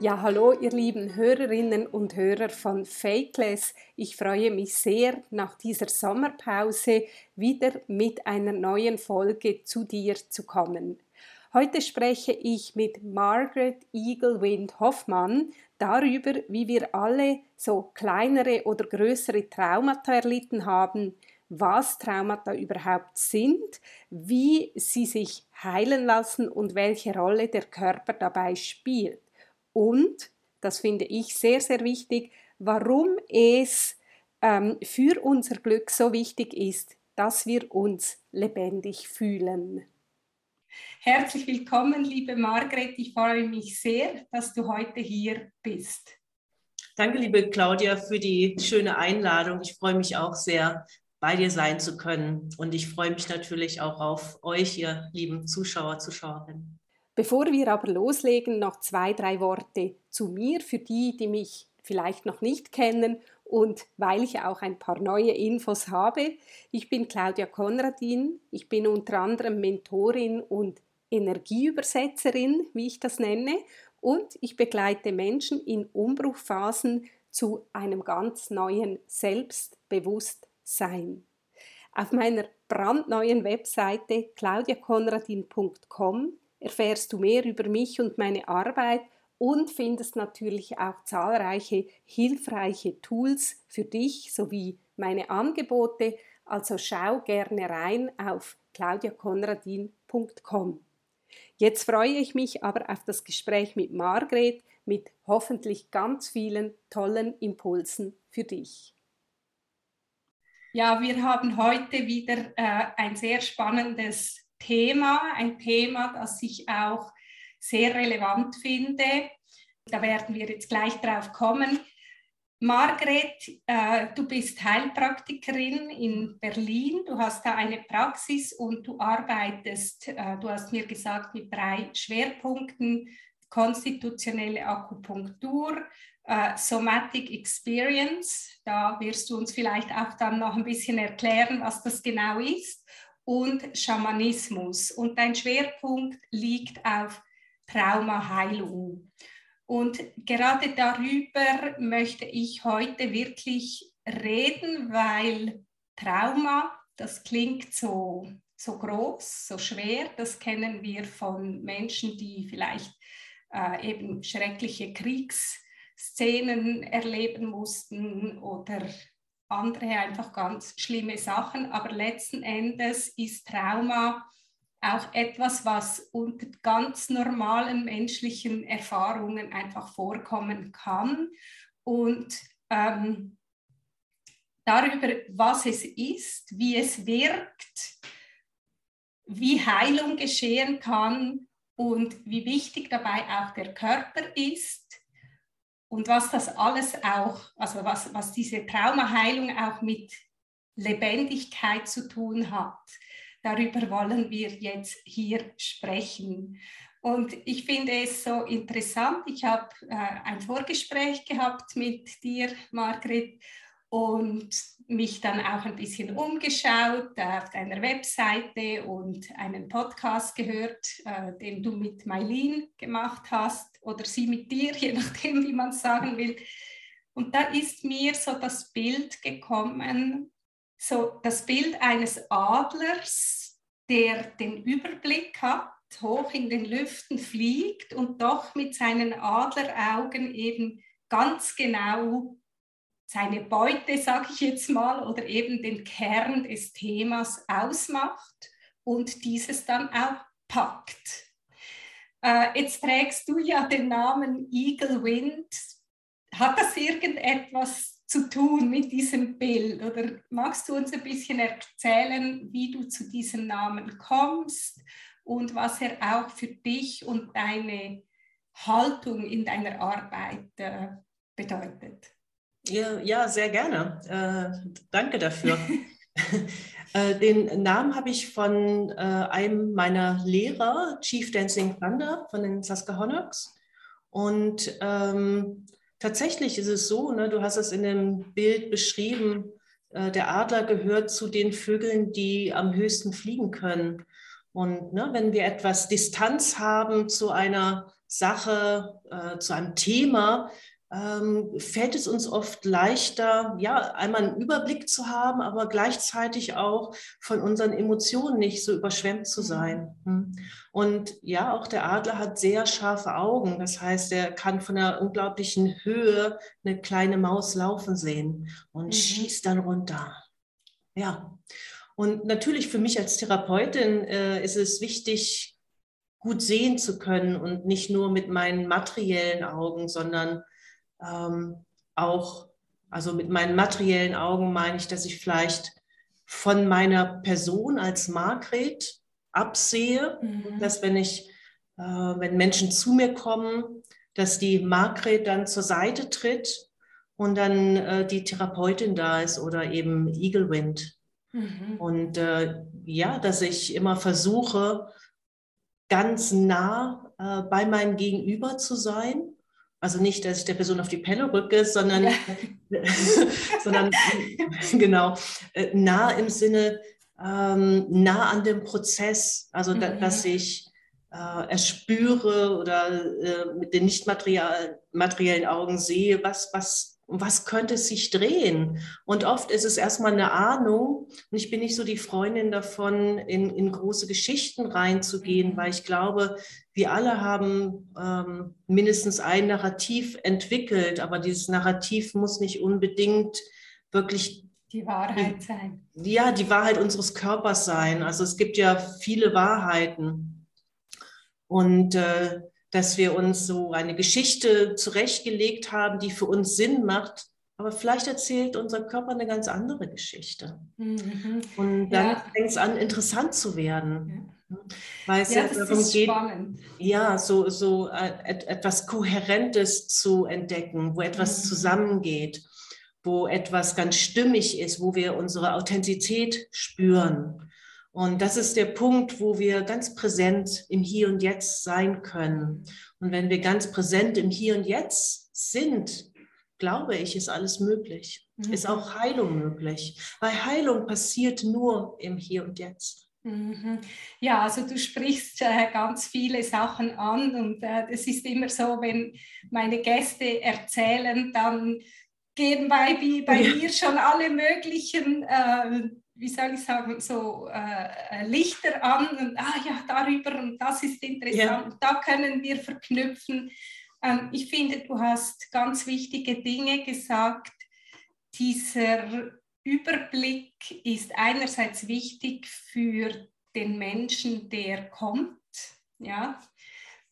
Ja, hallo ihr lieben Hörerinnen und Hörer von Fakeless. Ich freue mich sehr, nach dieser Sommerpause wieder mit einer neuen Folge zu dir zu kommen. Heute spreche ich mit Margaret Eaglewind Hoffmann darüber, wie wir alle so kleinere oder größere Traumata erlitten haben, was Traumata überhaupt sind, wie sie sich heilen lassen und welche Rolle der Körper dabei spielt und, das finde ich sehr, sehr wichtig, warum es ähm, für unser Glück so wichtig ist, dass wir uns lebendig fühlen. Herzlich willkommen, liebe Margret. Ich freue mich sehr, dass du heute hier bist. Danke, liebe Claudia, für die schöne Einladung. Ich freue mich auch sehr, bei dir sein zu können. Und ich freue mich natürlich auch auf euch, ihr lieben Zuschauer, Zuschauerinnen. Bevor wir aber loslegen, noch zwei, drei Worte zu mir für die, die mich vielleicht noch nicht kennen und weil ich auch ein paar neue Infos habe. Ich bin Claudia Konradin, ich bin unter anderem Mentorin und Energieübersetzerin, wie ich das nenne, und ich begleite Menschen in Umbruchphasen zu einem ganz neuen Selbstbewusstsein. Auf meiner brandneuen Webseite claudiakonradin.com erfährst du mehr über mich und meine Arbeit und findest natürlich auch zahlreiche hilfreiche Tools für dich sowie meine Angebote. Also schau gerne rein auf claudiakonradin.com. Jetzt freue ich mich aber auf das Gespräch mit Margret mit hoffentlich ganz vielen tollen Impulsen für dich. Ja, wir haben heute wieder äh, ein sehr spannendes Thema, ein Thema, das ich auch sehr relevant finde. Da werden wir jetzt gleich drauf kommen. Margret, äh, du bist Heilpraktikerin in Berlin. Du hast da eine Praxis und du arbeitest, äh, du hast mir gesagt, mit drei Schwerpunkten. Konstitutionelle Akupunktur, äh, Somatic Experience. Da wirst du uns vielleicht auch dann noch ein bisschen erklären, was das genau ist und Schamanismus. Und dein Schwerpunkt liegt auf Traumaheilung. Und gerade darüber möchte ich heute wirklich reden, weil Trauma, das klingt so, so groß, so schwer. Das kennen wir von Menschen, die vielleicht äh, eben schreckliche Kriegsszenen erleben mussten oder andere einfach ganz schlimme Sachen. Aber letzten Endes ist Trauma auch etwas, was unter ganz normalen menschlichen Erfahrungen einfach vorkommen kann. Und ähm, darüber, was es ist, wie es wirkt, wie Heilung geschehen kann und wie wichtig dabei auch der Körper ist und was das alles auch, also was, was diese Traumaheilung auch mit Lebendigkeit zu tun hat. Darüber wollen wir jetzt hier sprechen. Und ich finde es so interessant. Ich habe äh, ein Vorgespräch gehabt mit dir, Margret, und mich dann auch ein bisschen umgeschaut äh, auf deiner Webseite und einen Podcast gehört, äh, den du mit Mailin gemacht hast oder sie mit dir, je nachdem, wie man es sagen will. Und da ist mir so das Bild gekommen, so das Bild eines Adlers, der den Überblick hat, hoch in den Lüften fliegt und doch mit seinen Adleraugen eben ganz genau seine Beute, sage ich jetzt mal, oder eben den Kern des Themas ausmacht und dieses dann auch packt. Äh, jetzt trägst du ja den Namen Eagle Wind. Hat das irgendetwas zu tun mit diesem Bild? Oder magst du uns ein bisschen erzählen, wie du zu diesem Namen kommst und was er auch für dich und deine Haltung in deiner Arbeit äh, bedeutet? Ja, ja sehr gerne. Äh, danke dafür. äh, den Namen habe ich von äh, einem meiner Lehrer, Chief Dancing Thunder von den Saskahonocks. Und ähm, tatsächlich ist es so, ne, du hast es in dem Bild beschrieben, äh, der Adler gehört zu den Vögeln, die am höchsten fliegen können. Und ne, wenn wir etwas Distanz haben zu einer Sache, äh, zu einem Thema, ähm, fällt es uns oft leichter, ja, einmal einen Überblick zu haben, aber gleichzeitig auch von unseren Emotionen nicht so überschwemmt zu mhm. sein. Hm. Und ja, auch der Adler hat sehr scharfe Augen. Das heißt, er kann von einer unglaublichen Höhe eine kleine Maus laufen sehen und mhm. schießt dann runter. Ja. Und natürlich für mich als Therapeutin äh, ist es wichtig, gut sehen zu können und nicht nur mit meinen materiellen Augen, sondern ähm, auch, also mit meinen materiellen Augen meine ich, dass ich vielleicht von meiner Person als Margret absehe, mhm. dass wenn ich, äh, wenn Menschen zu mir kommen, dass die Margret dann zur Seite tritt und dann äh, die Therapeutin da ist oder eben Eagle Wind. Mhm. Und äh, ja, dass ich immer versuche, ganz nah äh, bei meinem Gegenüber zu sein also nicht, dass ich der Person auf die Pelle rücke, sondern, ja. sondern genau, äh, nah im Sinne, ähm, nah an dem Prozess, also mhm. da, dass ich äh, erspüre oder äh, mit den nicht materiellen Augen sehe, was, was um was könnte es sich drehen? Und oft ist es erstmal eine Ahnung. Und ich bin nicht so die Freundin davon, in, in große Geschichten reinzugehen, weil ich glaube, wir alle haben ähm, mindestens ein Narrativ entwickelt, aber dieses Narrativ muss nicht unbedingt wirklich die Wahrheit sein. Ja, die Wahrheit unseres Körpers sein. Also es gibt ja viele Wahrheiten. Und äh, dass wir uns so eine Geschichte zurechtgelegt haben, die für uns Sinn macht. Aber vielleicht erzählt unser Körper eine ganz andere Geschichte. Mhm. Und dann ja. fängt es an, interessant zu werden. Ja. Weil es ja, ja darum geht, spannend. ja, so, so äh, etwas Kohärentes zu entdecken, wo etwas mhm. zusammengeht, wo etwas ganz stimmig ist, wo wir unsere Authentizität spüren. Und das ist der Punkt, wo wir ganz präsent im Hier und Jetzt sein können. Und wenn wir ganz präsent im Hier und Jetzt sind, glaube ich, ist alles möglich. Mhm. Ist auch Heilung möglich. Weil Heilung passiert nur im Hier und Jetzt. Mhm. Ja, also du sprichst äh, ganz viele Sachen an und äh, es ist immer so, wenn meine Gäste erzählen, dann gehen bei, bei ja. mir schon alle möglichen äh, wie soll ich sagen, so äh, äh, Lichter an und ah ja, darüber und das ist interessant, ja. da können wir verknüpfen. Ähm, ich finde, du hast ganz wichtige Dinge gesagt. Dieser Überblick ist einerseits wichtig für den Menschen, der kommt, ja,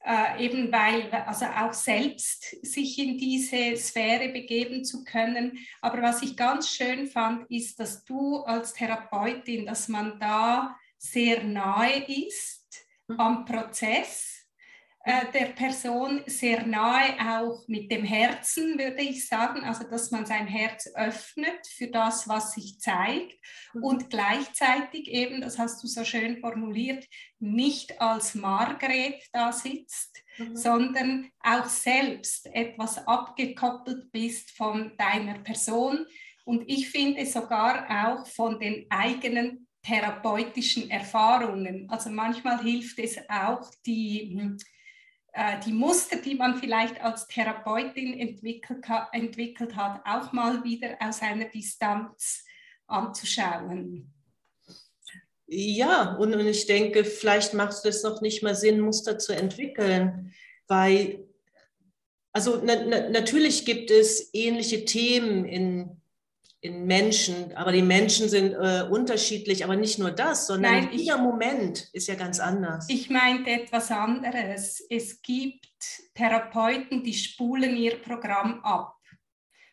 äh, eben weil, also auch selbst sich in diese Sphäre begeben zu können. Aber was ich ganz schön fand, ist, dass du als Therapeutin, dass man da sehr nahe ist mhm. am Prozess äh, der Person sehr nahe auch mit dem Herzen, würde ich sagen, also dass man sein Herz öffnet für das, was sich zeigt mhm. und gleichzeitig eben, das hast du so schön formuliert, nicht als Margret da sitzt, mhm. sondern auch selbst etwas abgekoppelt bist von deiner Person und ich finde sogar auch von den eigenen therapeutischen Erfahrungen. Also manchmal hilft es auch, die hm, äh, die Muster, die man vielleicht als Therapeutin entwickelt, entwickelt hat, auch mal wieder aus einer Distanz anzuschauen. Ja, und, und ich denke, vielleicht macht es noch nicht mal Sinn, Muster zu entwickeln, weil, also na, na, natürlich gibt es ähnliche Themen in in Menschen, aber die Menschen sind äh, unterschiedlich, aber nicht nur das, sondern Nein, jeder ich, Moment ist ja ganz anders. Ich meinte etwas anderes. Es gibt Therapeuten, die spulen ihr Programm ab.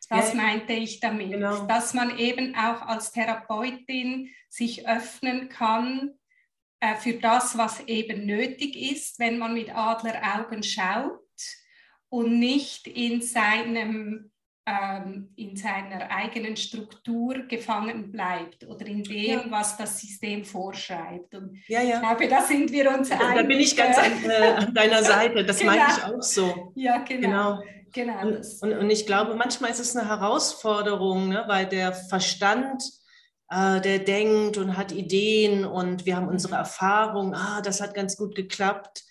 Das ja, meinte ich damit, genau. dass man eben auch als Therapeutin sich öffnen kann äh, für das, was eben nötig ist, wenn man mit Adleraugen schaut und nicht in seinem in seiner eigenen Struktur gefangen bleibt oder in dem, ja. was das System vorschreibt. Und ja, ja. ich glaube, da sind wir uns einig. Da bin ich ganz an, äh, an deiner Seite. Das genau. meine ich auch so. Ja, genau. genau. genau und, und, und, ich glaube, manchmal ist es eine Herausforderung, ne, weil der Verstand äh, der denkt und hat Ideen und wir haben unsere Erfahrung, ah, das hat ganz gut geklappt.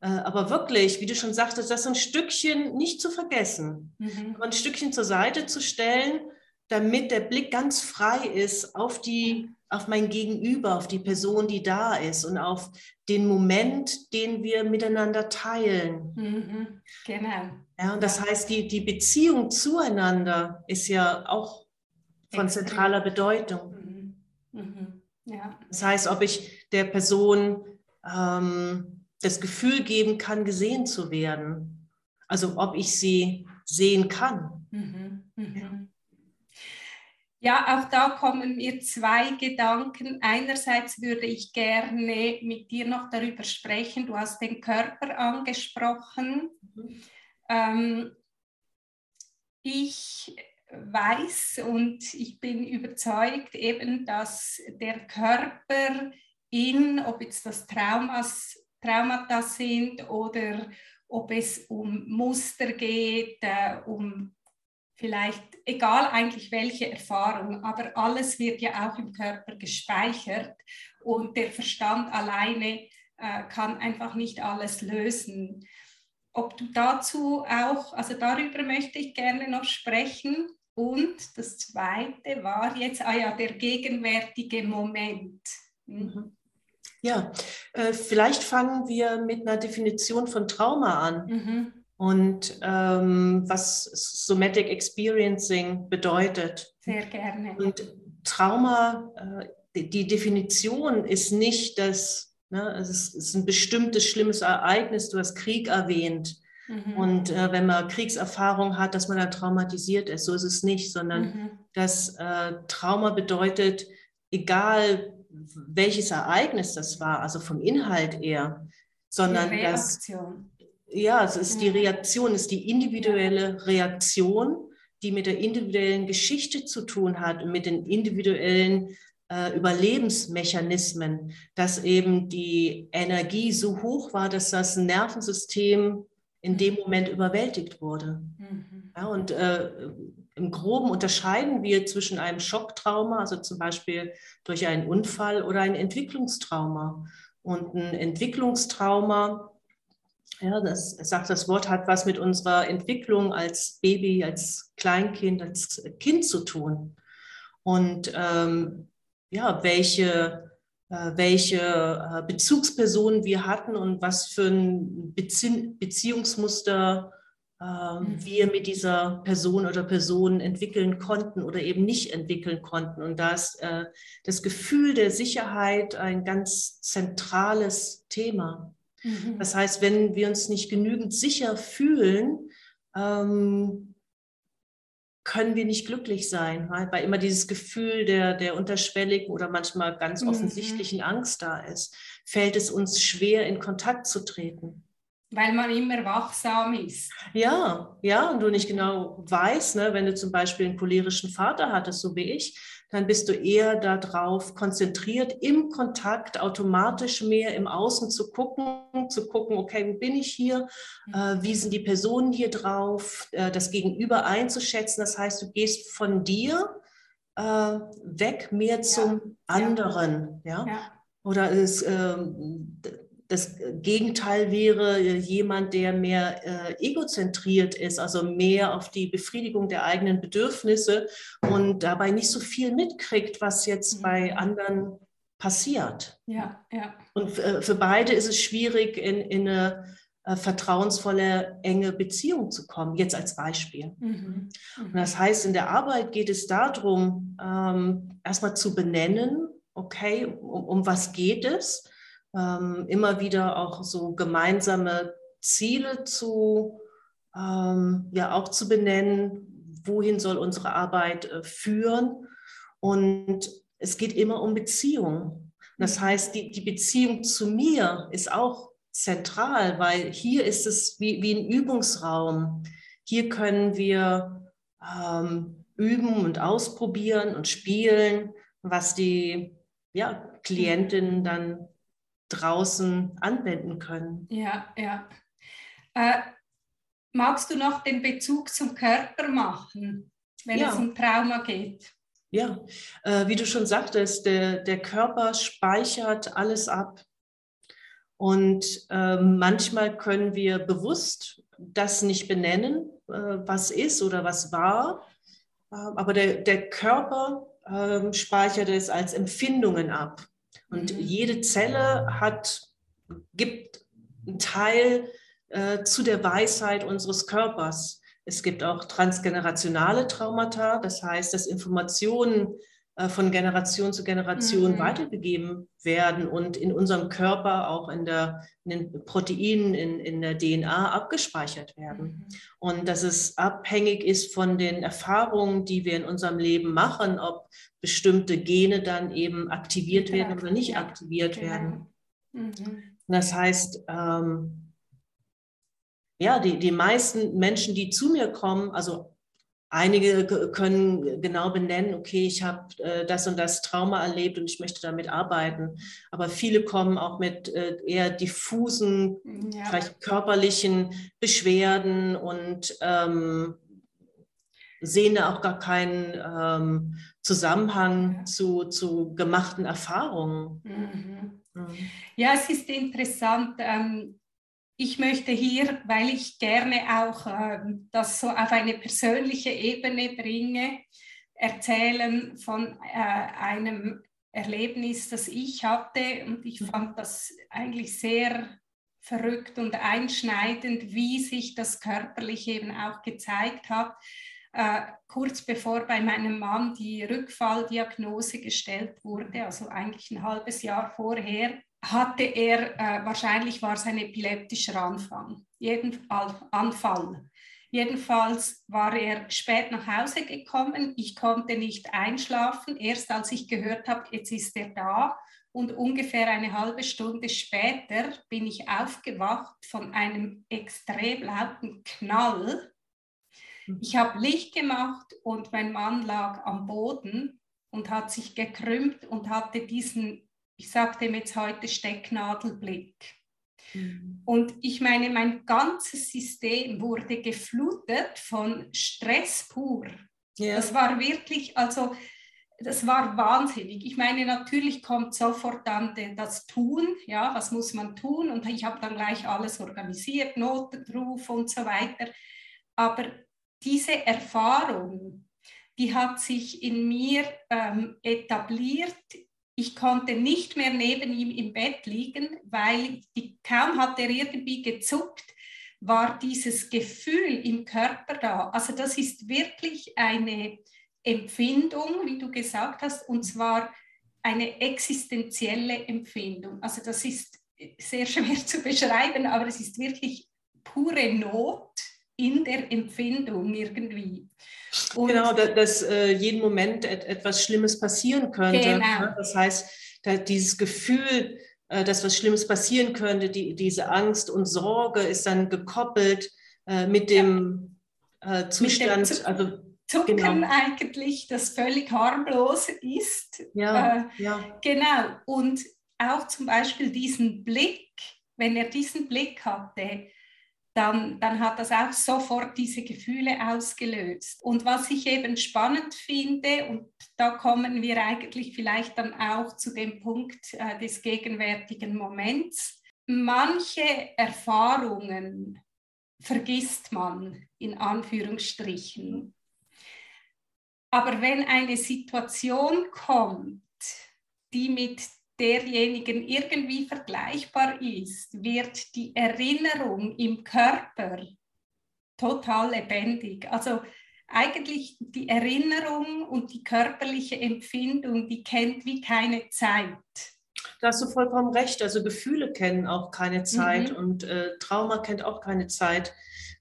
Äh, aber wirklich, wie du schon sagtest, das ein Stückchen nicht zu vergessen, mhm. ein Stückchen zur Seite zu stellen, damit der Blick ganz frei ist auf die, auf mein Gegenüber, auf die Person, die da ist und auf den Moment, den wir miteinander teilen. Mhm. Genau. Ja, und das heißt, die, die Beziehung zueinander ist ja auch von Extrem. zentraler Bedeutung. Mhm. Mhm. Ja. Das heißt, ob ich der Person ähm, das Gefühl geben kann, gesehen zu werden. Also ob ich sie sehen kann. Mhm, mhm. Ja, auch da kommen mir zwei Gedanken. Einerseits würde ich gerne mit dir noch darüber sprechen. Du hast den Körper angesprochen. Mhm. Ähm, ich weiß und ich bin überzeugt eben, dass der Körper in, ob jetzt das Traumas Traumata sind oder ob es um Muster geht, äh, um vielleicht, egal eigentlich welche Erfahrung, aber alles wird ja auch im Körper gespeichert und der Verstand alleine äh, kann einfach nicht alles lösen. Ob du dazu auch, also darüber möchte ich gerne noch sprechen. Und das Zweite war jetzt, ah ja, der gegenwärtige Moment. Hm? Mhm. Ja, äh, vielleicht fangen wir mit einer Definition von Trauma an. Mhm. Und ähm, was Somatic Experiencing bedeutet. Sehr gerne. Und Trauma, äh, die Definition ist nicht das, ne, es ist ein bestimmtes schlimmes Ereignis, du hast Krieg erwähnt. Mhm. Und äh, wenn man Kriegserfahrung hat, dass man dann traumatisiert ist, so ist es nicht, sondern mhm. das äh, Trauma bedeutet, egal welches Ereignis das war, also vom Inhalt eher, sondern die Reaktion. das, ja, es ist die Reaktion, es ist die individuelle Reaktion, die mit der individuellen Geschichte zu tun hat und mit den individuellen äh, Überlebensmechanismen, dass eben die Energie so hoch war, dass das Nervensystem in dem Moment überwältigt wurde. Mhm. Ja, und äh, im Groben unterscheiden wir zwischen einem Schocktrauma, also zum Beispiel durch einen Unfall, oder ein Entwicklungstrauma. Und ein Entwicklungstrauma, ja, das sagt das Wort, hat was mit unserer Entwicklung als Baby, als Kleinkind, als Kind zu tun. Und ähm, ja, welche, äh, welche äh, Bezugspersonen wir hatten und was für ein Bezie Beziehungsmuster. Wir mit dieser Person oder Personen entwickeln konnten oder eben nicht entwickeln konnten. Und da ist äh, das Gefühl der Sicherheit ein ganz zentrales Thema. Mhm. Das heißt, wenn wir uns nicht genügend sicher fühlen, ähm, können wir nicht glücklich sein, weil immer dieses Gefühl der, der unterschwelligen oder manchmal ganz mhm. offensichtlichen mhm. Angst da ist, fällt es uns schwer, in Kontakt zu treten. Weil man immer wachsam ist. Ja, ja, und du nicht genau weißt, ne, wenn du zum Beispiel einen cholerischen Vater hattest, so wie ich, dann bist du eher darauf konzentriert, im Kontakt automatisch mehr im Außen zu gucken, zu gucken, okay, wo bin ich hier, mhm. äh, wie sind die Personen hier drauf, äh, das Gegenüber einzuschätzen. Das heißt, du gehst von dir äh, weg mehr zum ja. anderen. Ja. ja? Oder es, ähm, das Gegenteil wäre jemand, der mehr äh, egozentriert ist, also mehr auf die Befriedigung der eigenen Bedürfnisse und dabei nicht so viel mitkriegt, was jetzt mhm. bei anderen passiert. Ja, ja. Und äh, für beide ist es schwierig, in, in eine äh, vertrauensvolle, enge Beziehung zu kommen, jetzt als Beispiel. Mhm. Mhm. Und das heißt, in der Arbeit geht es darum, ähm, erstmal zu benennen, okay, um, um was geht es? Ähm, immer wieder auch so gemeinsame Ziele zu, ähm, ja auch zu benennen, wohin soll unsere Arbeit äh, führen. Und es geht immer um Beziehung. Das mhm. heißt, die, die Beziehung zu mir ist auch zentral, weil hier ist es wie, wie ein Übungsraum. Hier können wir ähm, üben und ausprobieren und spielen, was die ja, Klientinnen dann draußen anwenden können. Ja, ja. Äh, magst du noch den Bezug zum Körper machen, wenn ja. es um Trauma geht? Ja, äh, wie du schon sagtest, der, der Körper speichert alles ab. Und äh, manchmal können wir bewusst das nicht benennen, äh, was ist oder was war. Äh, aber der, der Körper ähm, speichert es als Empfindungen ab. Und mhm. jede Zelle hat, gibt einen Teil äh, zu der Weisheit unseres Körpers. Es gibt auch transgenerationale Traumata, das heißt, dass Informationen von Generation zu Generation mhm. weitergegeben werden und in unserem Körper, auch in, der, in den Proteinen, in, in der DNA abgespeichert werden. Mhm. Und dass es abhängig ist von den Erfahrungen, die wir in unserem Leben machen, ob bestimmte Gene dann eben aktiviert werden oder nicht aktiviert genau. werden. Mhm. Das heißt, ähm, ja, die, die meisten Menschen, die zu mir kommen, also Einige können genau benennen, okay, ich habe äh, das und das Trauma erlebt und ich möchte damit arbeiten. Aber viele kommen auch mit äh, eher diffusen, ja. vielleicht körperlichen Beschwerden und ähm, sehen da auch gar keinen ähm, Zusammenhang zu, zu gemachten Erfahrungen. Mhm. Mhm. Ja, es ist interessant. Ähm, ich möchte hier, weil ich gerne auch äh, das so auf eine persönliche Ebene bringe, erzählen von äh, einem Erlebnis, das ich hatte. Und ich fand das eigentlich sehr verrückt und einschneidend, wie sich das körperlich eben auch gezeigt hat. Äh, kurz bevor bei meinem Mann die Rückfalldiagnose gestellt wurde, also eigentlich ein halbes Jahr vorher, hatte er, äh, wahrscheinlich war es ein epileptischer Anfang, jeden Anfall. Jedenfalls war er spät nach Hause gekommen. Ich konnte nicht einschlafen. Erst als ich gehört habe, jetzt ist er da. Und ungefähr eine halbe Stunde später bin ich aufgewacht von einem extrem lauten Knall. Ich habe Licht gemacht und mein Mann lag am Boden und hat sich gekrümmt und hatte diesen ich sage dem jetzt heute Stecknadelblick. Mhm. Und ich meine, mein ganzes System wurde geflutet von Stress pur. Ja. Das war wirklich, also das war wahnsinnig. Ich meine, natürlich kommt sofort dann das Tun, ja, was muss man tun? Und ich habe dann gleich alles organisiert, Notenruf und so weiter. Aber diese Erfahrung, die hat sich in mir ähm, etabliert ich konnte nicht mehr neben ihm im Bett liegen, weil die, kaum hat er irgendwie gezuckt, war dieses Gefühl im Körper da. Also das ist wirklich eine Empfindung, wie du gesagt hast, und zwar eine existenzielle Empfindung. Also das ist sehr schwer zu beschreiben, aber es ist wirklich pure Not in der Empfindung irgendwie. Und genau, dass, dass äh, jeden Moment et etwas Schlimmes passieren könnte. Genau. Das heißt, dieses Gefühl, äh, dass was Schlimmes passieren könnte, die, diese Angst und Sorge ist dann gekoppelt äh, mit dem ja. Zustand. Mit dem also Zucken genau. eigentlich, das völlig harmlos ist. Ja, äh, ja. Genau. Und auch zum Beispiel diesen Blick, wenn er diesen Blick hatte, dann, dann hat das auch sofort diese Gefühle ausgelöst. Und was ich eben spannend finde, und da kommen wir eigentlich vielleicht dann auch zu dem Punkt äh, des gegenwärtigen Moments, manche Erfahrungen vergisst man in Anführungsstrichen. Aber wenn eine Situation kommt, die mit derjenigen irgendwie vergleichbar ist, wird die Erinnerung im Körper total lebendig. Also eigentlich die Erinnerung und die körperliche Empfindung, die kennt wie keine Zeit. Da hast du vollkommen recht. Also Gefühle kennen auch keine Zeit mhm. und äh, Trauma kennt auch keine Zeit.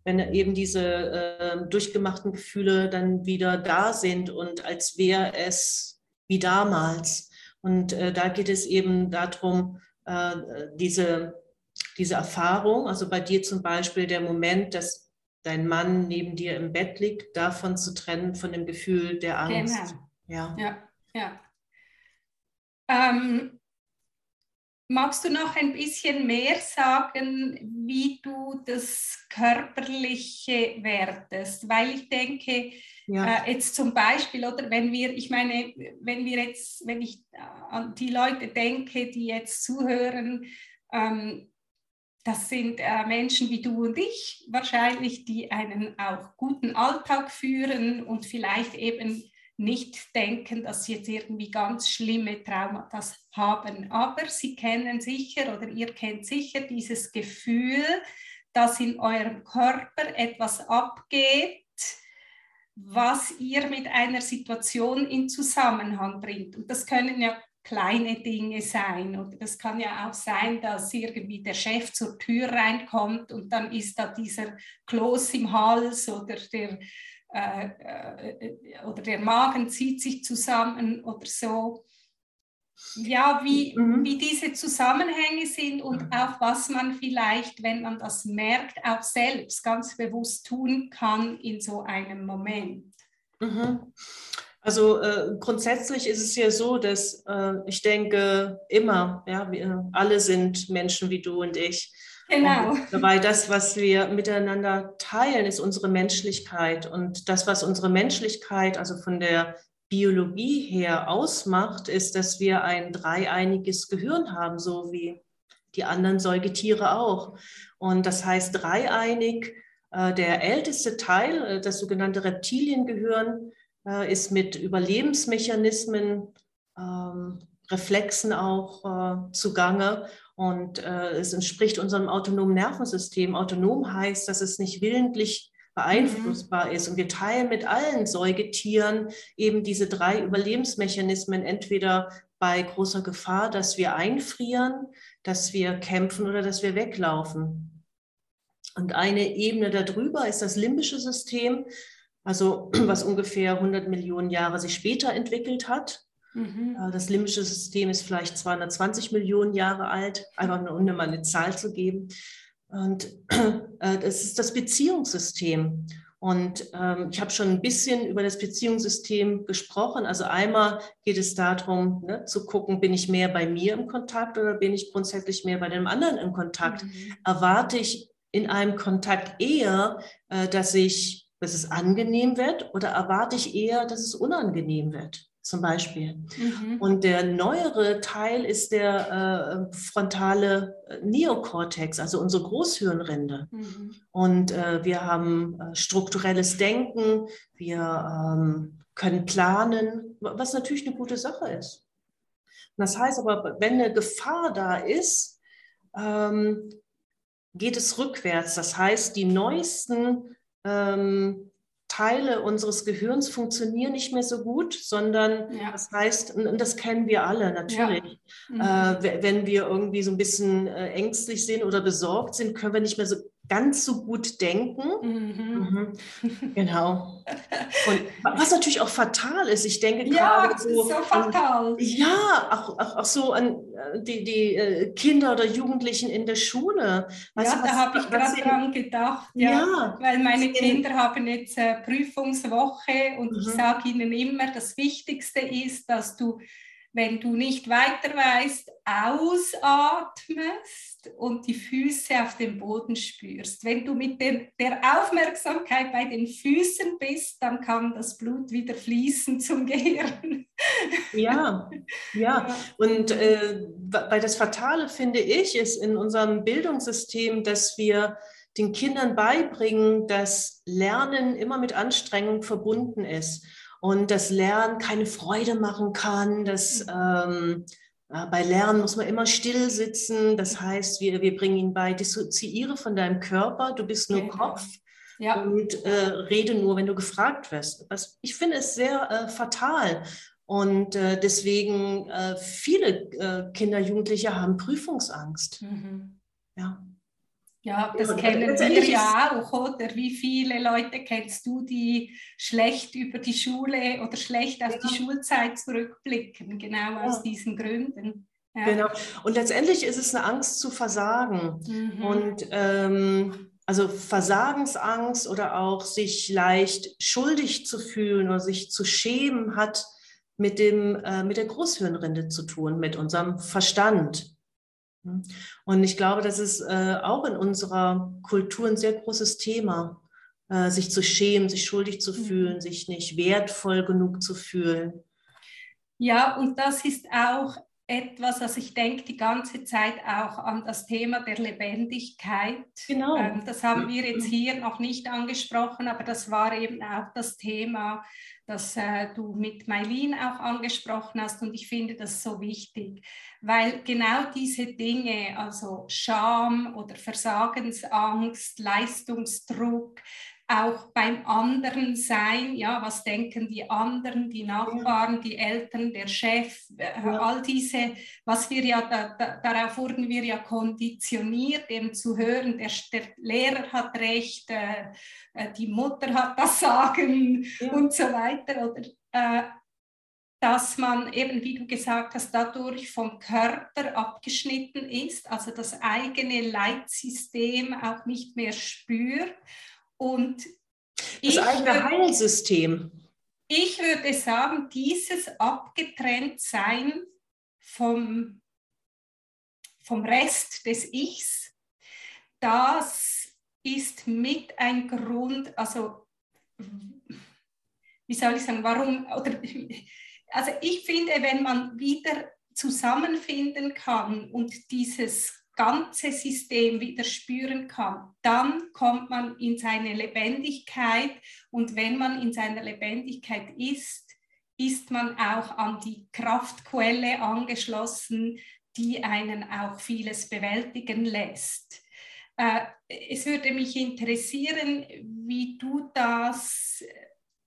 Wenn eben diese äh, durchgemachten Gefühle dann wieder da sind und als wäre es wie damals. Und äh, da geht es eben darum, äh, diese, diese Erfahrung, also bei dir zum Beispiel der Moment, dass dein Mann neben dir im Bett liegt, davon zu trennen, von dem Gefühl der Angst. Genau. Ja, ja. ja. Ähm, magst du noch ein bisschen mehr sagen, wie du das Körperliche wertest? Weil ich denke, ja. äh, jetzt zum Beispiel, oder wenn wir, ich meine, wenn wir jetzt, wenn ich an die Leute denke, die jetzt zuhören, ähm, das sind äh, Menschen wie du und ich wahrscheinlich, die einen auch guten Alltag führen und vielleicht eben nicht denken, dass sie jetzt irgendwie ganz schlimme Traumata haben. Aber sie kennen sicher oder ihr kennt sicher dieses Gefühl, dass in eurem Körper etwas abgeht, was ihr mit einer Situation in Zusammenhang bringt. Und das können ja kleine Dinge sein. Oder das kann ja auch sein, dass irgendwie der Chef zur Tür reinkommt und dann ist da dieser Kloß im Hals oder der äh, äh, oder der Magen zieht sich zusammen oder so. Ja, wie, mhm. wie diese Zusammenhänge sind und mhm. auch was man vielleicht, wenn man das merkt, auch selbst ganz bewusst tun kann in so einem Moment. Mhm. Also äh, grundsätzlich ist es ja so, dass äh, ich denke immer, ja, wir alle sind Menschen wie du und ich. Genau. dabei das, was wir miteinander teilen, ist unsere Menschlichkeit. Und das, was unsere Menschlichkeit, also von der Biologie her ausmacht, ist, dass wir ein dreieiniges Gehirn haben, so wie die anderen Säugetiere auch. Und das heißt dreieinig, äh, der älteste Teil, äh, das sogenannte Reptiliengehirn, äh, ist mit Überlebensmechanismen, ähm, Reflexen auch zugange und es entspricht unserem autonomen Nervensystem. Autonom heißt, dass es nicht willentlich beeinflussbar mhm. ist. Und wir teilen mit allen Säugetieren eben diese drei Überlebensmechanismen, entweder bei großer Gefahr, dass wir einfrieren, dass wir kämpfen oder dass wir weglaufen. Und eine Ebene darüber ist das limbische System, also was ungefähr 100 Millionen Jahre sich später entwickelt hat. Mhm. Äh, das limbische System ist vielleicht 220 Millionen Jahre alt, einfach nur um mal eine Zahl zu geben. Und äh, das ist das Beziehungssystem. Und ähm, ich habe schon ein bisschen über das Beziehungssystem gesprochen. Also einmal geht es darum, ne, zu gucken, bin ich mehr bei mir im Kontakt oder bin ich grundsätzlich mehr bei dem anderen im Kontakt? Mhm. Erwarte ich in einem Kontakt eher, äh, dass ich, dass es angenehm wird oder erwarte ich eher, dass es unangenehm wird? Zum Beispiel. Mhm. Und der neuere Teil ist der äh, frontale äh, Neokortex, also unsere Großhirnrinde. Mhm. Und äh, wir haben äh, strukturelles Denken, wir ähm, können planen, was natürlich eine gute Sache ist. Das heißt aber, wenn eine Gefahr da ist, ähm, geht es rückwärts. Das heißt, die neuesten ähm, Teile unseres Gehirns funktionieren nicht mehr so gut, sondern ja. das heißt, und das kennen wir alle natürlich, ja. mhm. äh, wenn wir irgendwie so ein bisschen äh, ängstlich sind oder besorgt sind, können wir nicht mehr so ganz so gut denken. Mhm. Mhm. Genau. Und was natürlich auch fatal ist, ich denke ja, gerade so, so fatal. An, ja, auch, auch, auch, so an äh, die, die äh, Kinder oder Jugendlichen in der Schule. Weißt ja, du, was, da habe ich gerade dran gedacht. Ja, ja, weil meine Kinder haben jetzt äh, Prüfungswoche und ich mhm. sage ihnen immer, das Wichtigste ist, dass du wenn du nicht weiter weißt, ausatmest und die Füße auf dem Boden spürst. Wenn du mit der, der Aufmerksamkeit bei den Füßen bist, dann kann das Blut wieder fließen zum Gehirn. Ja, ja. Und äh, weil das Fatale, finde ich, ist in unserem Bildungssystem, dass wir den Kindern beibringen, dass Lernen immer mit Anstrengung verbunden ist und das Lernen keine Freude machen kann. Das, mhm. ähm, bei Lernen muss man immer still sitzen. Das heißt, wir, wir bringen ihn bei, dissoziiere von deinem Körper, du bist nur Kopf. Ja. Und äh, rede nur, wenn du gefragt wirst. Was, ich finde es sehr äh, fatal. Und äh, deswegen äh, viele äh, Kinder, Jugendliche haben Prüfungsangst. Mhm. Ja. Ja, das ja, kennen wir ja auch, oder? Wie viele Leute kennst du, die schlecht über die Schule oder schlecht auf ja. die Schulzeit zurückblicken, genau ja. aus diesen Gründen. Genau. Und letztendlich ist es eine Angst zu versagen. Mhm. Und ähm, also Versagensangst oder auch sich leicht schuldig zu fühlen oder sich zu schämen hat mit, dem, äh, mit der Großhirnrinde zu tun, mit unserem Verstand. Und ich glaube, das ist äh, auch in unserer Kultur ein sehr großes Thema, äh, sich zu schämen, sich schuldig zu mhm. fühlen, sich nicht wertvoll genug zu fühlen. Ja, und das ist auch etwas, also ich denke die ganze Zeit auch an das Thema der Lebendigkeit. Genau. Ähm, das haben wir jetzt hier noch nicht angesprochen, aber das war eben auch das Thema, das äh, du mit Mailin auch angesprochen hast und ich finde das so wichtig, weil genau diese Dinge, also Scham oder Versagensangst, Leistungsdruck, auch beim anderen sein, ja, was denken die anderen, die Nachbarn, die Eltern, der Chef, äh, all diese, was wir ja, da, da, darauf wurden wir ja konditioniert, eben zu hören, der, der Lehrer hat recht, äh, äh, die Mutter hat das Sagen ja. und so weiter, oder äh, dass man eben, wie du gesagt hast, dadurch vom Körper abgeschnitten ist, also das eigene Leitsystem auch nicht mehr spürt und das eigene Heilsystem. Ich würde sagen, dieses Abgetrenntsein vom, vom Rest des Ichs, das ist mit ein Grund, also wie soll ich sagen, warum, oder, also ich finde, wenn man wieder zusammenfinden kann und dieses ganze System wieder spüren kann, dann kommt man in seine Lebendigkeit und wenn man in seiner Lebendigkeit ist, ist man auch an die Kraftquelle angeschlossen, die einen auch vieles bewältigen lässt. Äh, es würde mich interessieren, wie du das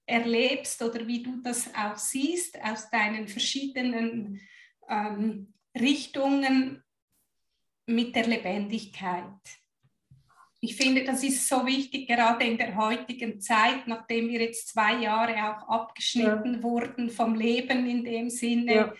erlebst oder wie du das auch siehst aus deinen verschiedenen ähm, Richtungen mit der Lebendigkeit. Ich finde, das ist so wichtig, gerade in der heutigen Zeit, nachdem wir jetzt zwei Jahre auch abgeschnitten ja. wurden vom Leben in dem Sinne. Ja.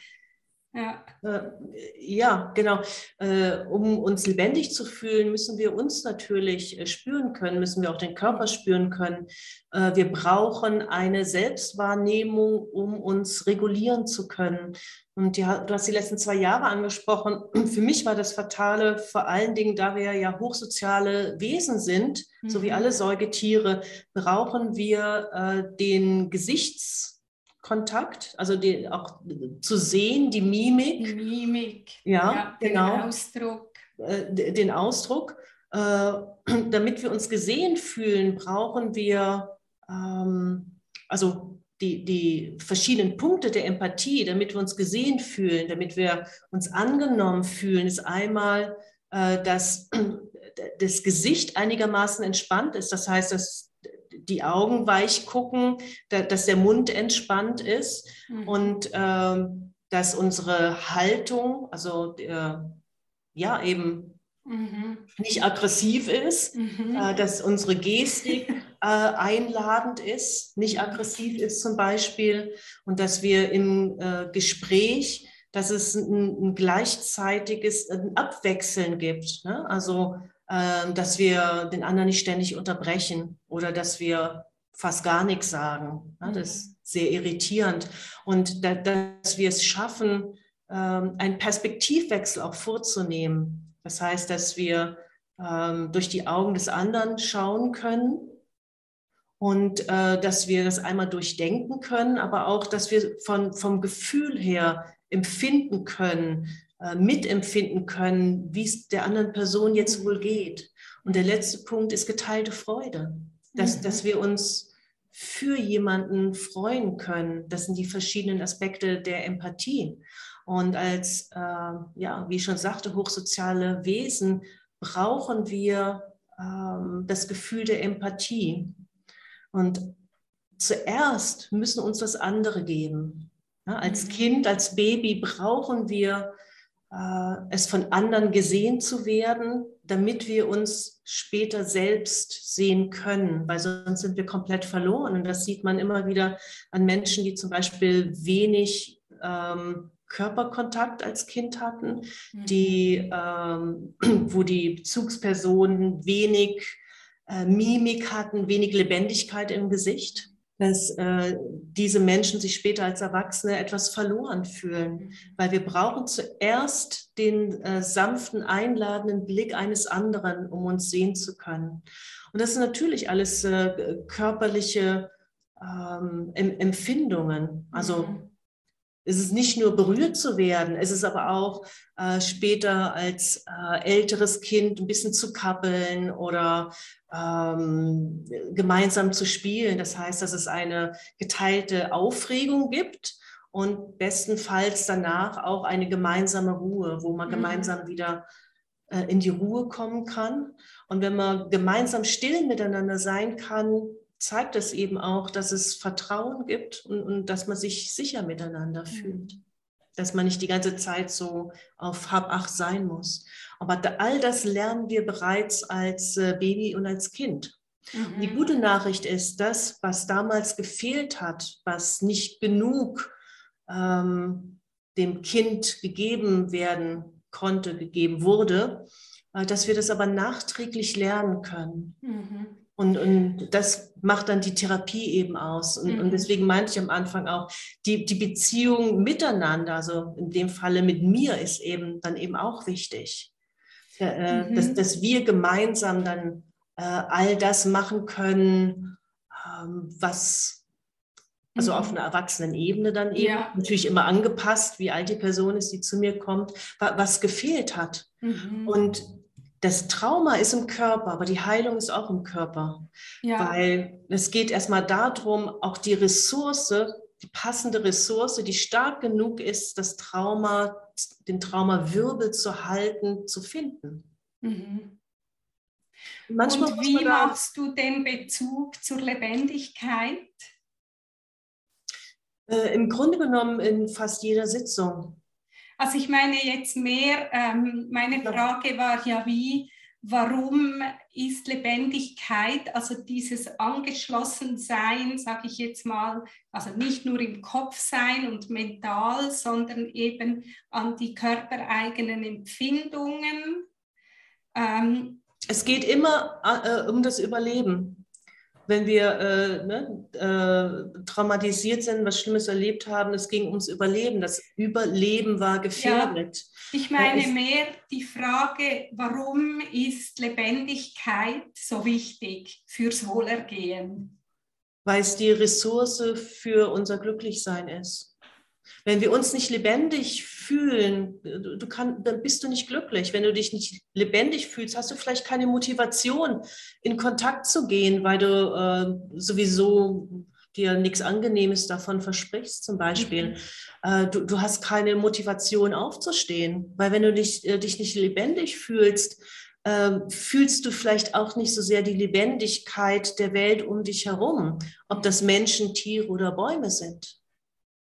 Ja. Äh, ja, genau. Äh, um uns lebendig zu fühlen, müssen wir uns natürlich äh, spüren können, müssen wir auch den Körper spüren können. Wir brauchen eine Selbstwahrnehmung, um uns regulieren zu können. Und ja, du hast die letzten zwei Jahre angesprochen. Für mich war das Fatale vor allen Dingen, da wir ja hochsoziale Wesen sind, mhm. so wie mhm. alle Säugetiere, brauchen wir äh, den Gesichtskontakt, also den, auch zu sehen, die Mimik. Die Mimik, ja, ja genau. Den Ausdruck. Äh, den Ausdruck. Äh, damit wir uns gesehen fühlen, brauchen wir ähm, also die, die verschiedenen Punkte der Empathie, damit wir uns gesehen fühlen, damit wir uns angenommen fühlen, ist einmal, äh, dass das Gesicht einigermaßen entspannt ist. Das heißt, dass die Augen weich gucken, dass der Mund entspannt ist mhm. und äh, dass unsere Haltung, also äh, ja eben mhm. nicht aggressiv ist, mhm. äh, dass unsere Gestik äh, einladend ist, nicht aggressiv ist zum Beispiel und dass wir im äh, Gespräch, dass es ein, ein gleichzeitiges ein Abwechseln gibt. Ne? Also, äh, dass wir den anderen nicht ständig unterbrechen oder dass wir fast gar nichts sagen. Ne? Das ist sehr irritierend. Und da, dass wir es schaffen, ähm, einen Perspektivwechsel auch vorzunehmen. Das heißt, dass wir ähm, durch die Augen des anderen schauen können und äh, dass wir das einmal durchdenken können, aber auch, dass wir von, vom Gefühl her empfinden können, äh, mitempfinden können, wie es der anderen Person jetzt wohl geht. Und der letzte Punkt ist geteilte Freude, dass, mhm. dass wir uns für jemanden freuen können. Das sind die verschiedenen Aspekte der Empathie. Und als, äh, ja, wie ich schon sagte, hochsoziale Wesen brauchen wir ähm, das Gefühl der Empathie. Und zuerst müssen uns das andere geben. Ja, als mhm. Kind, als Baby brauchen wir äh, es von anderen gesehen zu werden, damit wir uns später selbst sehen können, weil sonst sind wir komplett verloren. Und das sieht man immer wieder an Menschen, die zum Beispiel wenig ähm, Körperkontakt als Kind hatten, mhm. die, ähm, wo die Bezugspersonen wenig äh, Mimik hatten, wenig Lebendigkeit im Gesicht. Dass äh, diese Menschen sich später als Erwachsene etwas verloren fühlen, weil wir brauchen zuerst den äh, sanften, einladenden Blick eines anderen, um uns sehen zu können. Und das sind natürlich alles äh, körperliche ähm, Empfindungen. Also mhm. Es ist nicht nur berührt zu werden, es ist aber auch äh, später als äh, älteres Kind ein bisschen zu kappeln oder ähm, gemeinsam zu spielen. Das heißt, dass es eine geteilte Aufregung gibt und bestenfalls danach auch eine gemeinsame Ruhe, wo man mhm. gemeinsam wieder äh, in die Ruhe kommen kann. Und wenn man gemeinsam still miteinander sein kann, zeigt es eben auch, dass es Vertrauen gibt und, und dass man sich sicher miteinander fühlt. Dass man nicht die ganze Zeit so auf Hab-Ach sein muss. Aber da, all das lernen wir bereits als äh, Baby und als Kind. Mhm. Die gute Nachricht ist, das, was damals gefehlt hat, was nicht genug ähm, dem Kind gegeben werden konnte, gegeben wurde, äh, dass wir das aber nachträglich lernen können. Mhm. Und, und das macht dann die Therapie eben aus. Und, mhm. und deswegen meinte ich am Anfang auch, die, die Beziehung miteinander, also in dem Falle mit mir, ist eben dann eben auch wichtig. Äh, mhm. dass, dass wir gemeinsam dann äh, all das machen können, ähm, was also auf mhm. einer Erwachsenenebene dann eben, ja. natürlich immer angepasst, wie alt die Person ist, die zu mir kommt, was gefehlt hat. Mhm. Und das Trauma ist im Körper, aber die Heilung ist auch im Körper. Ja. Weil es geht erstmal darum, auch die Ressource, die passende Ressource, die stark genug ist, das Trauma, den Traumawirbel zu halten, zu finden. Mhm. Manchmal Und wie machst du den Bezug zur Lebendigkeit? Äh, Im Grunde genommen in fast jeder Sitzung. Also ich meine jetzt mehr, ähm, meine Frage war ja wie, warum ist Lebendigkeit, also dieses Angeschlossensein, sage ich jetzt mal, also nicht nur im Kopf sein und mental, sondern eben an die körpereigenen Empfindungen. Ähm, es geht immer äh, um das Überleben wenn wir äh, ne, äh, traumatisiert sind, was Schlimmes erlebt haben, es ging ums Überleben. Das Überleben war gefährdet. Ja, ich meine mehr die Frage, warum ist Lebendigkeit so wichtig fürs Wohlergehen? Weil es die Ressource für unser Glücklichsein ist. Wenn wir uns nicht lebendig fühlen, du, du kann, dann bist du nicht glücklich. Wenn du dich nicht lebendig fühlst, hast du vielleicht keine Motivation, in Kontakt zu gehen, weil du äh, sowieso dir nichts Angenehmes davon versprichst, zum Beispiel. Mhm. Äh, du, du, hast keine Motivation aufzustehen, weil wenn du dich, äh, dich nicht lebendig fühlst, äh, fühlst du vielleicht auch nicht so sehr die Lebendigkeit der Welt um dich herum, ob das Menschen, Tiere oder Bäume sind.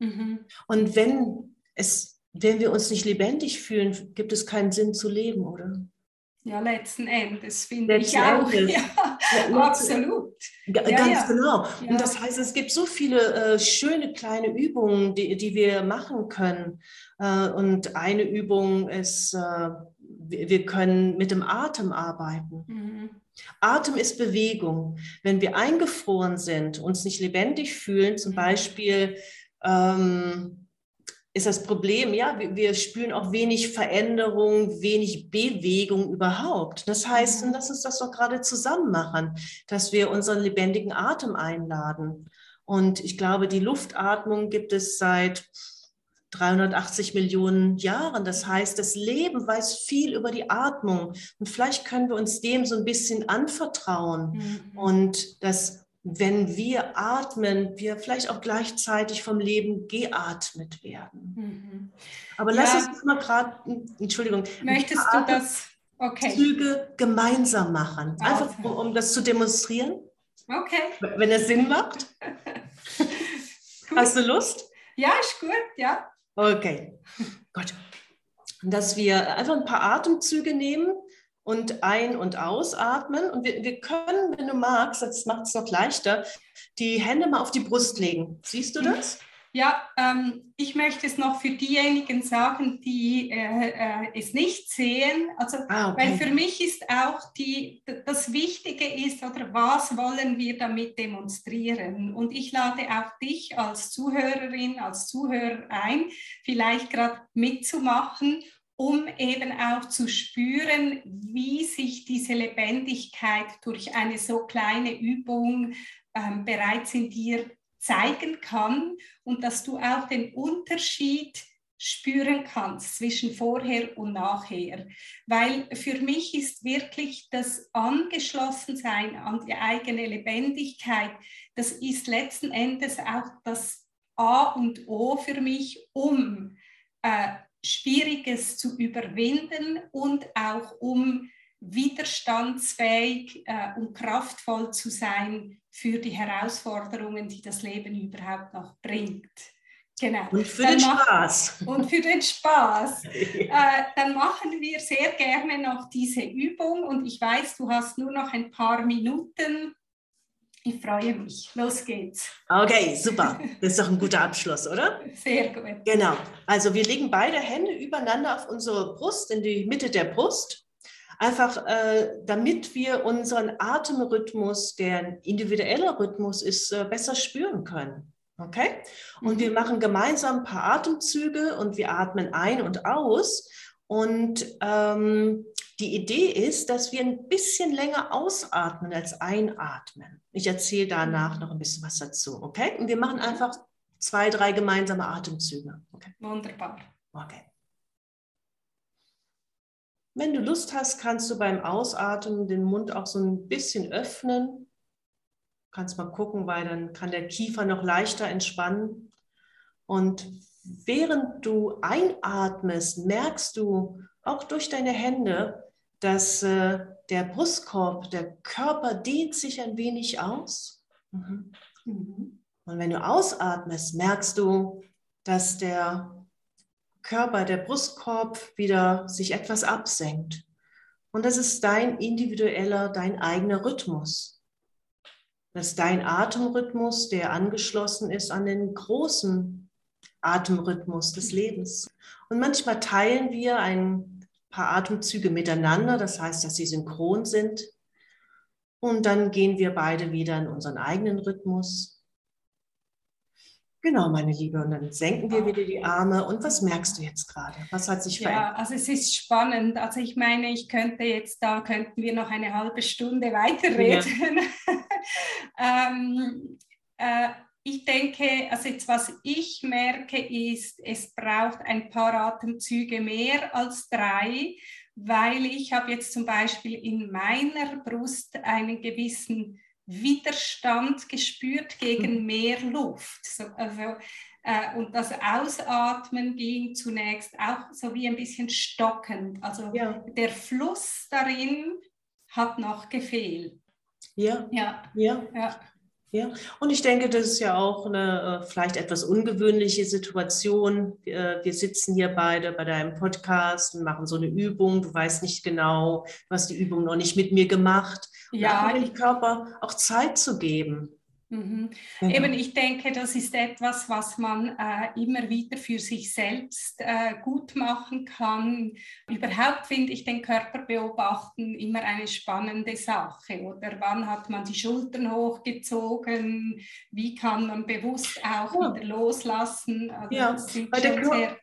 Mhm. Und wenn, es, wenn wir uns nicht lebendig fühlen, gibt es keinen Sinn zu leben, oder? Ja, letzten Endes finde ich auch. Endes. Ja, ja absolut. Ja, ganz ja. genau. Und das heißt, es gibt so viele äh, schöne kleine Übungen, die, die wir machen können. Äh, und eine Übung ist, äh, wir können mit dem Atem arbeiten. Mhm. Atem ist Bewegung. Wenn wir eingefroren sind, uns nicht lebendig fühlen, zum mhm. Beispiel ähm, ist das Problem, ja, wir, wir spüren auch wenig Veränderung, wenig Bewegung überhaupt. Das heißt, und lass uns das doch gerade zusammen machen, dass wir unseren lebendigen Atem einladen. Und ich glaube, die Luftatmung gibt es seit 380 Millionen Jahren. Das heißt, das Leben weiß viel über die Atmung. Und vielleicht können wir uns dem so ein bisschen anvertrauen mhm. und das wenn wir atmen, wir vielleicht auch gleichzeitig vom Leben geatmet werden. Mhm. Aber lass ja. uns mal gerade, Entschuldigung, möchtest du das? Okay. Züge gemeinsam machen, einfach um, um, das zu demonstrieren. Okay. Wenn es Sinn macht. Hast du Lust? Ja, ist gut, ja. Okay, gut. Dass wir einfach ein paar Atemzüge nehmen und ein- und ausatmen. Und wir, wir können, wenn du magst, das macht es noch leichter, die Hände mal auf die Brust legen. Siehst du das? Ja, ähm, ich möchte es noch für diejenigen sagen, die äh, äh, es nicht sehen. Also, ah, okay. weil für mich ist auch die, das Wichtige ist, oder was wollen wir damit demonstrieren? Und ich lade auch dich als Zuhörerin, als Zuhörer ein, vielleicht gerade mitzumachen um eben auch zu spüren, wie sich diese Lebendigkeit durch eine so kleine Übung ähm, bereits in dir zeigen kann und dass du auch den Unterschied spüren kannst zwischen vorher und nachher. Weil für mich ist wirklich das Angeschlossensein an die eigene Lebendigkeit, das ist letzten Endes auch das A und O für mich, um äh, Schwieriges zu überwinden und auch um widerstandsfähig äh, und kraftvoll zu sein für die Herausforderungen, die das Leben überhaupt noch bringt. Genau. Und für dann den Spaß. Und für den Spaß. äh, dann machen wir sehr gerne noch diese Übung und ich weiß, du hast nur noch ein paar Minuten. Ich freue mich. Los geht's. Okay, super. Das ist doch ein guter Abschluss, oder? Sehr gut. Genau. Also wir legen beide Hände übereinander auf unsere Brust, in die Mitte der Brust. Einfach äh, damit wir unseren Atemrhythmus, der ein individueller Rhythmus ist, äh, besser spüren können. Okay? Und wir mhm. machen gemeinsam ein paar Atemzüge und wir atmen ein und aus. Und ähm, die Idee ist, dass wir ein bisschen länger ausatmen als einatmen. Ich erzähle danach noch ein bisschen was dazu, okay? Und wir machen einfach zwei, drei gemeinsame Atemzüge. Okay? Wunderbar. Okay. Wenn du Lust hast, kannst du beim Ausatmen den Mund auch so ein bisschen öffnen. Du kannst mal gucken, weil dann kann der Kiefer noch leichter entspannen. Und während du einatmest, merkst du auch durch deine Hände, dass äh, der Brustkorb, der Körper dehnt sich ein wenig aus. Mhm. Mhm. Und wenn du ausatmest, merkst du, dass der Körper, der Brustkorb wieder sich etwas absenkt. Und das ist dein individueller, dein eigener Rhythmus. Das ist dein Atemrhythmus, der angeschlossen ist an den großen Atemrhythmus des Lebens. Und manchmal teilen wir ein paar Atemzüge miteinander, das heißt, dass sie synchron sind. Und dann gehen wir beide wieder in unseren eigenen Rhythmus. Genau, meine Liebe. Und dann senken wir wieder die Arme. Und was merkst du jetzt gerade? Was hat sich verändert? Ja, also es ist spannend. Also ich meine, ich könnte jetzt, da könnten wir noch eine halbe Stunde weiterreden. Ja. ähm, äh, ich denke, also jetzt was ich merke, ist, es braucht ein paar Atemzüge mehr als drei, weil ich habe jetzt zum Beispiel in meiner Brust einen gewissen Widerstand gespürt gegen mhm. mehr Luft. So, also, äh, und das Ausatmen ging zunächst auch so wie ein bisschen stockend. Also ja. der Fluss darin hat noch gefehlt. Ja. Ja. ja. ja. Ja, und ich denke, das ist ja auch eine äh, vielleicht etwas ungewöhnliche Situation. Wir sitzen hier beide bei deinem Podcast und machen so eine Übung. Du weißt nicht genau, du hast die Übung noch nicht mit mir gemacht. Ja, dem Körper auch Zeit zu geben. Mhm. Genau. Eben, ich denke, das ist etwas, was man äh, immer wieder für sich selbst äh, gut machen kann. Überhaupt finde ich den Körper beobachten immer eine spannende Sache. Oder wann hat man die Schultern hochgezogen? Wie kann man bewusst auch ja. wieder loslassen? Also ja, der Körper,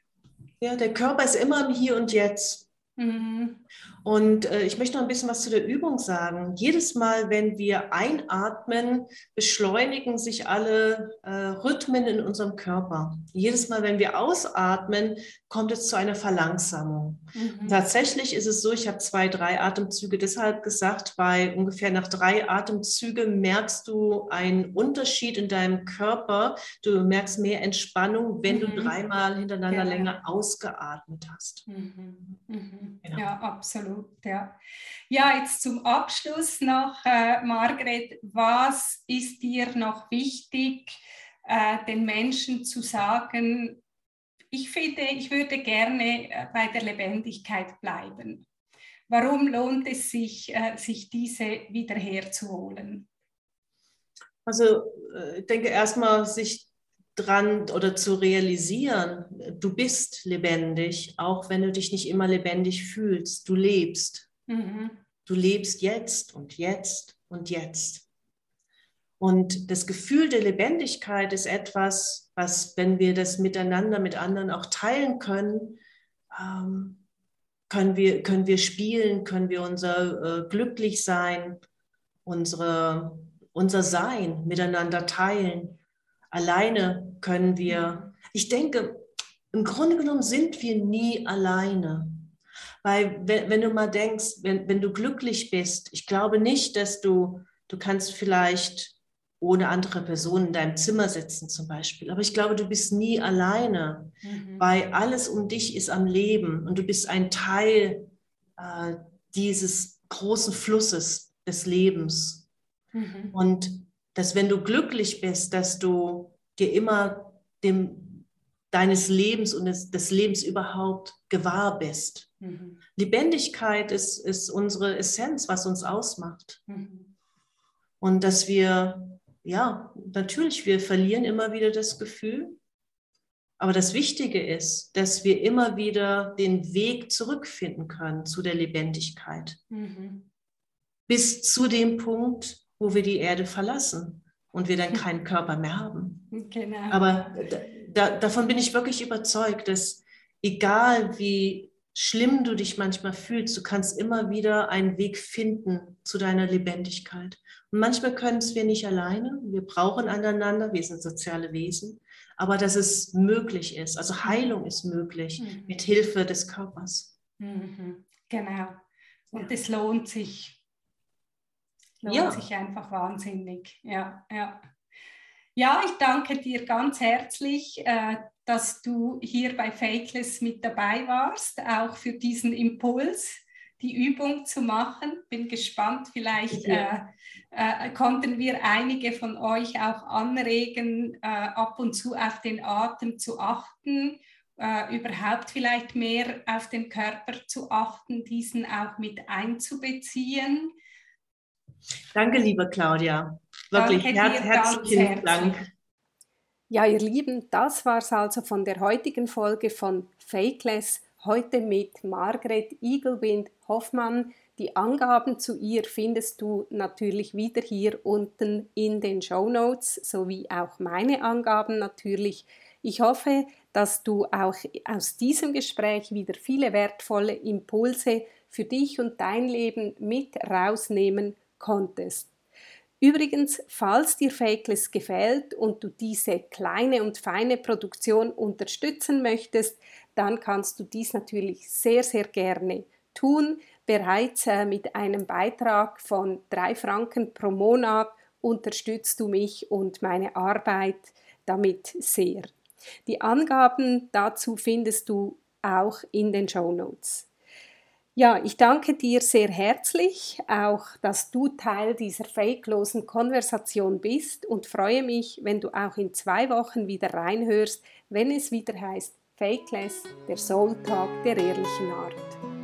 ja, der Körper ist immer im Hier und Jetzt. Mhm. Und äh, ich möchte noch ein bisschen was zu der Übung sagen. Jedes Mal, wenn wir einatmen, beschleunigen sich alle äh, Rhythmen in unserem Körper. Jedes Mal, wenn wir ausatmen, kommt es zu einer Verlangsamung. Mhm. Tatsächlich ist es so, ich habe zwei, drei Atemzüge deshalb gesagt, weil ungefähr nach drei Atemzügen merkst du einen Unterschied in deinem Körper. Du merkst mehr Entspannung, wenn mhm. du dreimal hintereinander ja. länger ausgeatmet hast. Mhm. mhm. Genau. Ja, absolut ja. Ja, jetzt zum Abschluss noch, äh, Margret, was ist dir noch wichtig, äh, den Menschen zu sagen? Ich finde, ich würde gerne äh, bei der Lebendigkeit bleiben. Warum lohnt es sich, äh, sich diese wiederherzuholen? Also äh, ich denke erstmal, sich dran oder zu realisieren, du bist lebendig, auch wenn du dich nicht immer lebendig fühlst. Du lebst. Mhm. Du lebst jetzt und jetzt und jetzt. Und das Gefühl der Lebendigkeit ist etwas, was, wenn wir das miteinander, mit anderen auch teilen können, ähm, können, wir, können wir spielen, können wir unser äh, glücklich sein, unsere, unser Sein miteinander teilen. Alleine können wir, ich denke, im Grunde genommen sind wir nie alleine. Weil wenn, wenn du mal denkst, wenn, wenn du glücklich bist, ich glaube nicht, dass du, du kannst vielleicht ohne andere Personen in deinem Zimmer sitzen zum Beispiel. Aber ich glaube, du bist nie alleine, mhm. weil alles um dich ist am Leben und du bist ein Teil äh, dieses großen Flusses des Lebens. Mhm. Und dass wenn du glücklich bist, dass du dir immer dem, deines Lebens und des, des Lebens überhaupt gewahr bist. Mhm. Lebendigkeit ist, ist unsere Essenz, was uns ausmacht. Mhm. Und dass wir, ja, natürlich, wir verlieren immer wieder das Gefühl. Aber das Wichtige ist, dass wir immer wieder den Weg zurückfinden können zu der Lebendigkeit. Mhm. Bis zu dem Punkt, wo wir die Erde verlassen und wir dann keinen Körper mehr haben. Genau. Aber da, davon bin ich wirklich überzeugt, dass egal wie schlimm du dich manchmal fühlst, du kannst immer wieder einen Weg finden zu deiner Lebendigkeit. Und manchmal können es wir nicht alleine, wir brauchen aneinander, wir sind soziale Wesen, aber dass es möglich ist, also Heilung ist möglich mhm. mit Hilfe des Körpers. Mhm. Genau. Und es lohnt sich lohnt ja. sich einfach wahnsinnig. Ja, ja. ja, ich danke dir ganz herzlich, äh, dass du hier bei Fakeless mit dabei warst, auch für diesen Impuls, die Übung zu machen. Bin gespannt, vielleicht äh, äh, konnten wir einige von euch auch anregen, äh, ab und zu auf den Atem zu achten. Uh, überhaupt vielleicht mehr auf den Körper zu achten, diesen auch mit einzubeziehen. Danke, liebe Claudia. Wirklich Danke herz, herzlichen Dank. Ja, ihr Lieben, das war es also von der heutigen Folge von Fakeless. Heute mit Margret Igelwind Hoffmann. Die Angaben zu ihr findest du natürlich wieder hier unten in den Show Notes, sowie auch meine Angaben natürlich. Ich hoffe, dass du auch aus diesem Gespräch wieder viele wertvolle Impulse für dich und dein Leben mit rausnehmen konntest. Übrigens, falls dir Fakeless gefällt und du diese kleine und feine Produktion unterstützen möchtest, dann kannst du dies natürlich sehr, sehr gerne tun. Bereits äh, mit einem Beitrag von drei Franken pro Monat unterstützt du mich und meine Arbeit damit sehr. Die Angaben dazu findest du auch in den Show Notes. Ja, ich danke dir sehr herzlich, auch dass du Teil dieser fakelosen Konversation bist und freue mich, wenn du auch in zwei Wochen wieder reinhörst, wenn es wieder heißt Fakeless, der Soul Talk der ehrlichen Art.